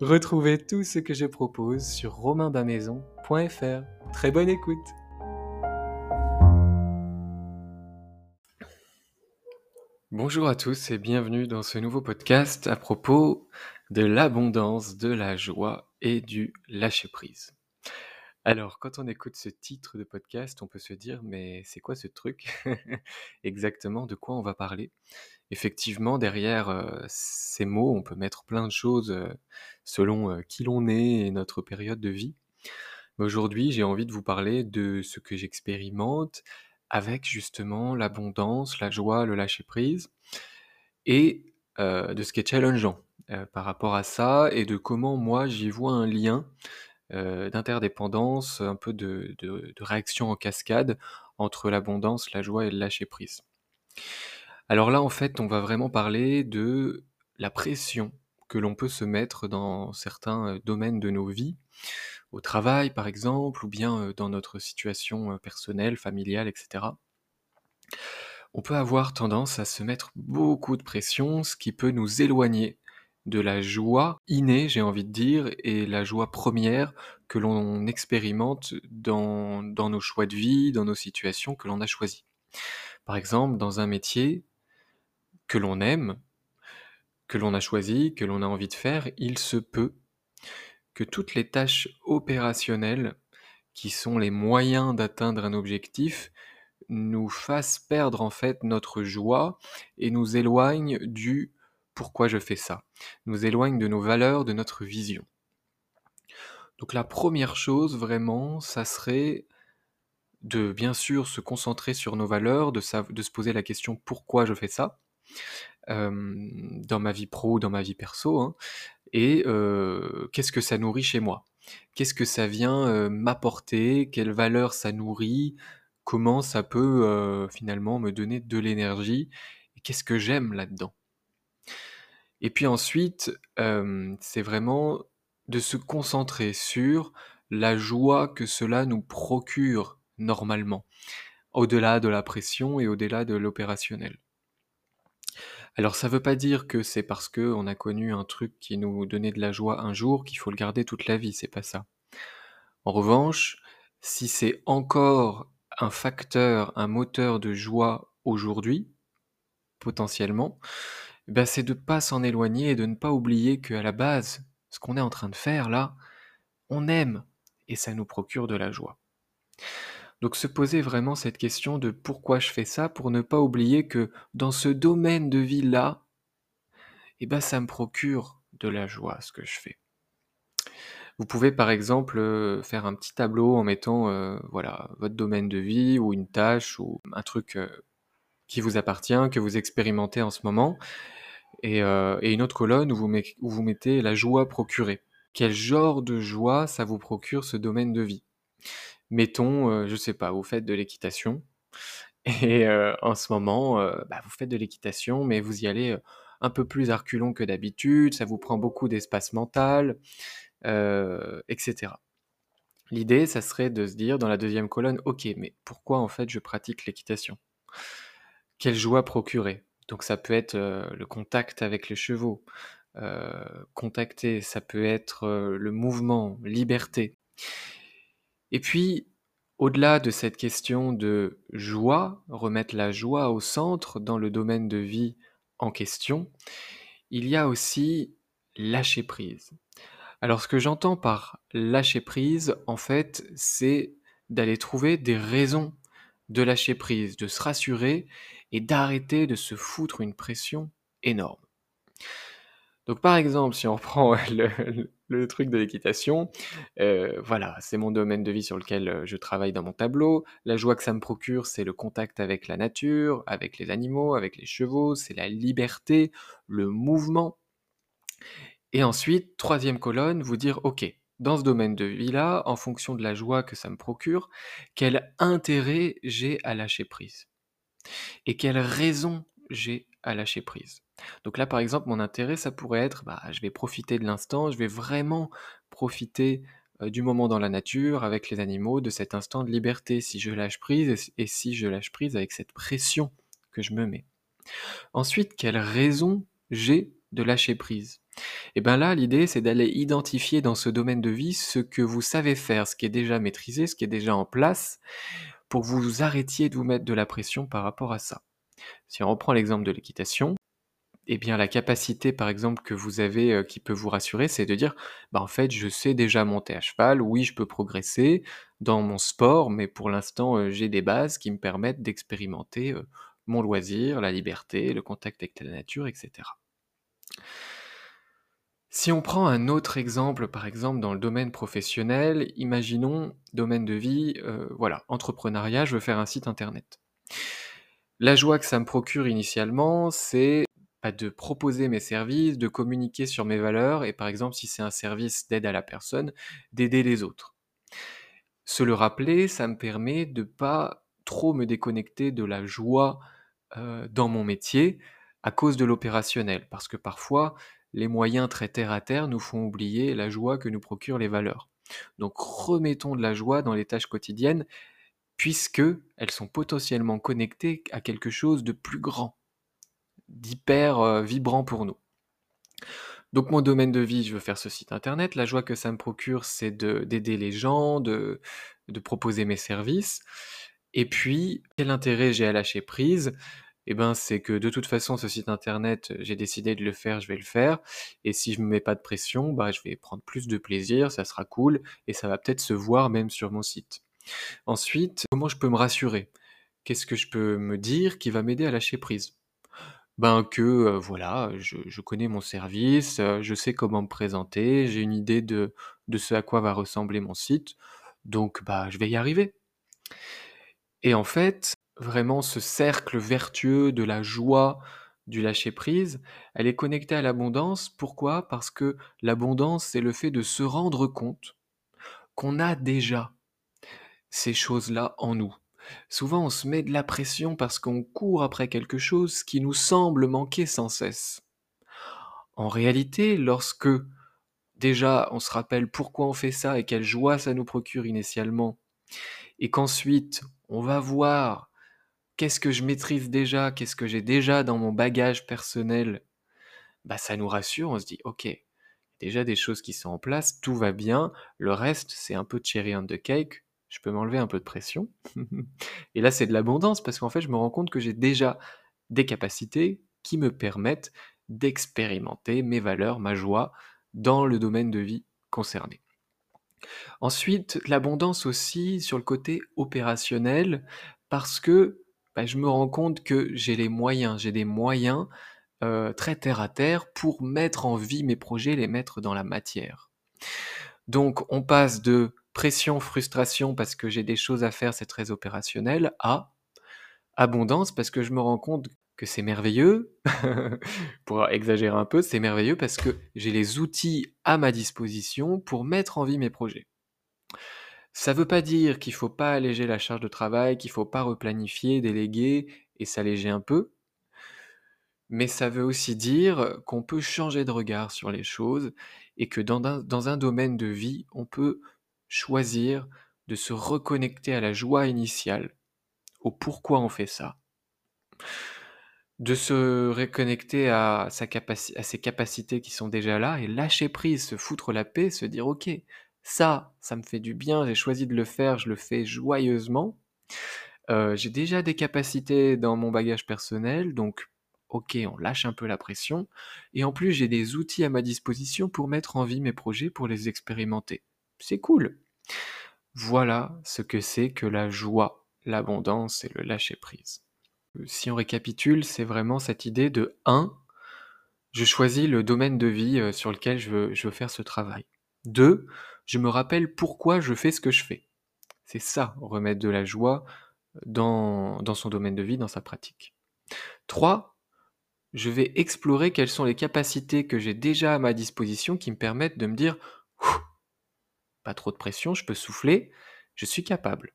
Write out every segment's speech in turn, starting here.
Retrouvez tout ce que je propose sur romainbamaison.fr. Très bonne écoute Bonjour à tous et bienvenue dans ce nouveau podcast à propos de l'abondance, de la joie et du lâcher-prise. Alors, quand on écoute ce titre de podcast, on peut se dire, mais c'est quoi ce truc? Exactement, de quoi on va parler? Effectivement, derrière euh, ces mots, on peut mettre plein de choses euh, selon euh, qui l'on est et notre période de vie. Aujourd'hui, j'ai envie de vous parler de ce que j'expérimente avec justement l'abondance, la joie, le lâcher-prise, et de ce qui est challengeant par rapport à ça, et de comment moi j'y vois un lien d'interdépendance, un peu de, réaction en cascade entre l'abondance, la joie et le lâcher-prise. Alors là, en fait, on va vraiment parler de la pression que l'on peut se mettre dans certains domaines de nos vies, au travail par exemple, ou bien dans notre situation personnelle, familiale, etc. On peut avoir tendance à se mettre beaucoup de pression, ce qui peut nous éloigner de la joie innée, j'ai envie de dire, et la joie première que l'on expérimente dans, dans nos choix de vie, dans nos situations que l'on a choisies. Par exemple, dans un métier, que l'on aime, que l'on a choisi, que l'on a envie de faire, il se peut que toutes les tâches opérationnelles, qui sont les moyens d'atteindre un objectif, nous fassent perdre en fait notre joie et nous éloignent du pourquoi je fais ça, nous éloignent de nos valeurs, de notre vision. Donc la première chose vraiment, ça serait de bien sûr se concentrer sur nos valeurs, de, se poser la question pourquoi je fais ça, dans ma vie pro, dans ma vie perso, hein, et qu'est-ce que ça nourrit chez moi? Qu'est-ce que ça vient m'apporter? Quelle valeur ça nourrit? Comment ça peut finalement me donner de l'énergie? Qu'est-ce que j'aime là-dedans? Et puis ensuite, c'est vraiment de se concentrer sur la joie que cela nous procure normalement, au-delà de la pression et au-delà de l'opérationnel. Alors ça veut pas dire que c'est parce qu'on a connu un truc qui nous donnait de la joie un jour qu'il faut le garder toute la vie, c'est pas ça. En revanche, si c'est encore un facteur, un moteur de joie aujourd'hui, potentiellement, ben c'est de pas s'en éloigner et de ne pas oublier qu'à la base, ce qu'on est en train de faire là, on aime et ça nous procure de la joie. Donc se poser vraiment cette question de pourquoi je fais ça pour ne pas oublier que dans ce domaine de vie-là, eh ben ça me procure de la joie ce que je fais. Vous pouvez par exemple euh, faire un petit tableau en mettant euh, voilà votre domaine de vie ou une tâche ou un truc euh, qui vous appartient, que vous expérimentez en ce moment, et, une autre colonne où vous, mettez la joie procurée. Quel genre de joie ça vous procure ce domaine de vie? Mettons, je je sais pas, vous faites de l'équitation. Et en ce moment, bah, vous faites de l'équitation, mais vous y allez un peu plus à que d'habitude, ça vous prend beaucoup d'espace mental, etc. L'idée, ça serait de se dire dans la deuxième colonne, ok, mais pourquoi en fait je pratique l'équitation? Quelle joie procurer Donc ça peut être, heu, le contact avec les chevaux, heu, contacter, ça peut être, heu, le mouvement, liberté. Et puis, au-delà de cette question de joie, remettre la joie au centre dans le domaine de vie en question, il y a aussi lâcher prise. Alors ce que j'entends par lâcher prise, en fait, c'est d'aller trouver des raisons de lâcher prise, de se rassurer et d'arrêter de se foutre une pression énorme. Donc par exemple, si on reprend le, truc de l'équitation, euh, voilà, c'est mon domaine de vie sur lequel euh, je travaille dans mon tableau. La joie que ça me procure, c'est le contact avec la nature, avec les animaux, avec les chevaux, c'est la liberté, le mouvement. Et ensuite, troisième colonne, vous dire, ok, dans ce domaine de vie-là, en fonction de la joie que ça me procure, quel intérêt j'ai à lâcher prise? Et quelle raison j'ai à lâcher prise. Donc là, par exemple, mon intérêt, ça pourrait être, bah, je vais profiter de l'instant, je vais vraiment profiter euh, du moment dans la nature, avec les animaux, de cet instant de liberté, si je lâche prise, et, si je lâche prise avec cette pression que je me mets. Ensuite, quelle raison j'ai de lâcher prise? Et eh bien là, l'idée, c'est d'aller identifier dans ce domaine de vie ce que vous savez faire, ce qui est déjà maîtrisé, ce qui est déjà en place, pour que vous arrêtiez de vous mettre de la pression par rapport à ça. Si on reprend l'exemple de l'équitation, eh bien, la capacité, par exemple, que vous avez, euh, qui peut vous rassurer, c'est de dire: «Bah, en fait, je sais déjà monter à cheval, oui, je peux progresser dans mon sport, mais pour l'instant, euh, j'ai des bases qui me permettent d'expérimenter, euh, mon loisir, la liberté, le contact avec la nature etc. Si on prend un autre exemple, par exemple, dans le domaine professionnel, imaginons domaine de vie, voilà, entrepreneuriat, je veux faire un site internet. La joie que ça me procure initialement, c'est de proposer mes services, de communiquer sur mes valeurs et par exemple si c'est un service d'aide à la personne, d'aider les autres. Se le rappeler, ça me permet de pas trop me déconnecter de la joie euh, dans mon métier à cause de l'opérationnel, parce que parfois les moyens très terre à terre nous font oublier la joie que nous procurent les valeurs. Donc remettons de la joie dans les tâches quotidiennes, puisque elles sont potentiellement connectées à quelque chose de plus grand d'hyper euh, vibrant pour nous. Donc mon domaine de vie, je veux faire ce site internet. La joie que ça me procure, c'est d'aider les gens, de, de, proposer mes services. Et puis, quel intérêt j'ai à lâcher prise eh ben, c'est que de toute façon, ce site internet, j'ai décidé de le faire, je vais le faire. Et si je me mets pas de pression, bah, je vais prendre plus de plaisir, ça sera cool, et ça va peut-être se voir même sur mon site. Ensuite, comment je peux me rassurer? Qu'est-ce que je peux me dire qui va m'aider à lâcher prise? Ben, que, voilà, je connais mon service, je sais comment me présenter, j'ai une idée de de ce à quoi va ressembler mon site, donc bah, je vais y arriver. Et en fait, vraiment ce cercle vertueux de la joie, du lâcher prise, elle est connectée à l'abondance. Pourquoi? Parce que l'abondance, c'est le fait de se rendre compte qu'on a déjà ces choses-là en nous. Souvent on se met de la pression parce qu'on court après quelque chose qui nous semble manquer sans cesse. En réalité, lorsque déjà on se rappelle pourquoi on fait ça et quelle joie ça nous procure initialement, et qu'ensuite on va voir qu'est-ce que je maîtrise déjà, qu'est-ce que j'ai déjà dans mon bagage personnel, bah ça nous rassure, on se dit ok, déjà des choses qui sont en place, tout va bien, le reste c'est un peu cherry on the cake, je peux m'enlever un peu de pression. et là, c'est de l'abondance parce qu'en fait, je me rends compte que j'ai déjà des capacités qui me permettent d'expérimenter mes valeurs, ma joie dans le domaine de vie concerné. Ensuite, l'abondance aussi sur le côté opérationnel parce que bah, je me rends compte que j'ai les moyens, j'ai des moyens euh, très terre à terre pour mettre en vie mes projets, les mettre dans la matière. Donc on passe de pression, frustration parce que j'ai des choses à faire, c'est très opérationnel, à abondance parce que je me rends compte que c'est merveilleux, pour exagérer un peu, c'est merveilleux parce que j'ai les outils à ma disposition pour mettre en vie mes projets. Ça ne veut pas dire qu'il ne faut pas alléger la charge de travail, qu'il ne faut pas replanifier, déléguer et s'alléger un peu, mais ça veut aussi dire qu'on peut changer de regard sur les choses et que dans un, domaine de vie, on peut choisir de se reconnecter à la joie initiale, au pourquoi on fait ça. de se reconnecter à, sa à ses capacités qui sont déjà là et lâcher prise, se foutre la paix, se dire ok, ça, ça me fait du bien, j'ai choisi de le faire, je le fais joyeusement. Euh, j'ai déjà des capacités dans mon bagage personnel, donc ok, on lâche un peu la pression. Et en plus, j'ai des outils à ma disposition pour mettre en vie mes projets, pour les expérimenter. C'est cool. Voilà ce que c'est que la joie, l'abondance et le lâcher prise si on récapitule, c'est vraiment cette idée de 1, je choisis le domaine de vie euh, sur lequel je veux faire ce travail. 2, je me rappelle pourquoi je fais ce que je fais. C'est ça, remettre de la joie dans, son domaine de vie, dans sa pratique. 3, je vais explorer quelles sont les capacités que j'ai déjà à ma disposition qui me permettent de me dire pas trop de pression, je peux souffler, je suis capable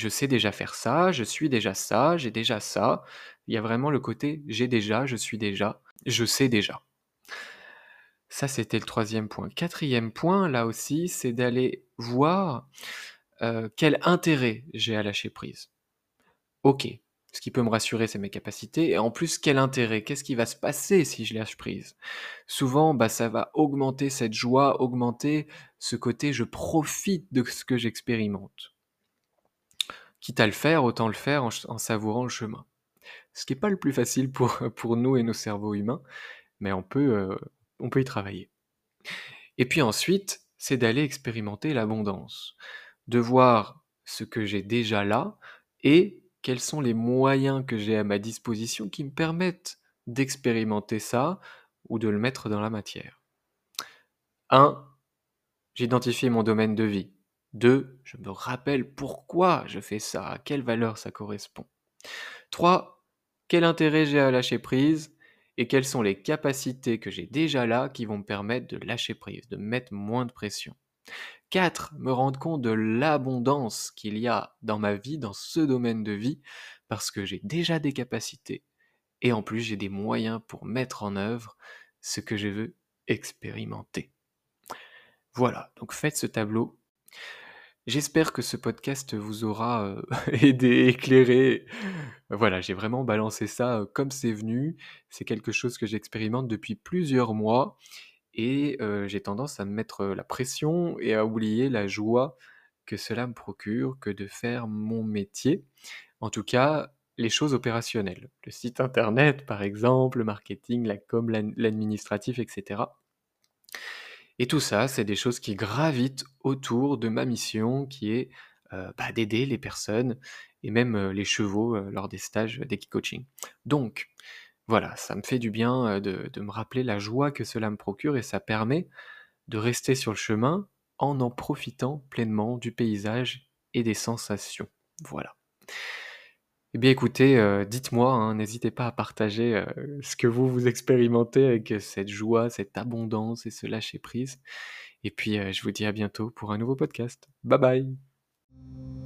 je sais déjà faire ça, je suis déjà ça, j'ai déjà ça. Il y a vraiment le côté j'ai déjà, je suis déjà, je sais déjà. Ça, c'était le troisième point. Quatrième point, là aussi, c'est d'aller voir euh, quel intérêt j'ai à lâcher prise. Ok, ce qui peut me rassurer, c'est mes capacités. Et en plus, quel intérêt? Qu'est-ce qui va se passer si je lâche prise? Souvent, bah, ça va augmenter cette joie, augmenter ce côté je profite de ce que j'expérimente quitte à le faire, autant le faire en, savourant le chemin. Ce qui n'est pas le plus facile pour, pour nous et nos cerveaux humains, mais on peut, euh, on peut y travailler. Et puis ensuite, c'est d'aller expérimenter l'abondance, de voir ce que j'ai déjà là et quels sont les moyens que j'ai à ma disposition qui me permettent d'expérimenter ça ou de le mettre dans la matière. 1. J'identifie mon domaine de vie. 2. Je me rappelle pourquoi je fais ça, à quelle valeur ça correspond. 3. Quel intérêt j'ai à lâcher prise et quelles sont les capacités que j'ai déjà là qui vont me permettre de lâcher prise, de mettre moins de pression. 4. Me rendre compte de l'abondance qu'il y a dans ma vie, dans ce domaine de vie, parce que j'ai déjà des capacités et en plus j'ai des moyens pour mettre en œuvre ce que je veux expérimenter. Voilà, donc faites ce tableau J'espère que ce podcast vous aura euh, aidé, éclairé. Voilà, j'ai vraiment balancé ça euh, comme c'est venu. C'est quelque chose que j'expérimente depuis plusieurs mois et euh, j'ai tendance à me mettre la pression et à oublier la joie que cela me procure que de faire mon métier. En tout cas, les choses opérationnelles. Le site internet, par exemple, le marketing, la com, l'administratif, etc. Et tout ça, c'est des choses qui gravitent autour de ma mission qui est euh, bah, d'aider les personnes et même euh, les chevaux euh, lors des stages d'équicoaching. Donc, voilà, ça me fait du bien de, de, me rappeler la joie que cela me procure et ça permet de rester sur le chemin en en profitant pleinement du paysage et des sensations. Voilà. Eh bien écoutez, euh, dites-moi, hein, n'hésitez pas à partager euh, ce que vous vous expérimentez avec euh, cette joie, cette abondance et ce lâcher prise. Et puis je vous dis à bientôt pour un nouveau podcast. Bye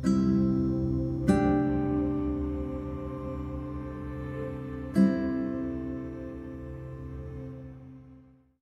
bye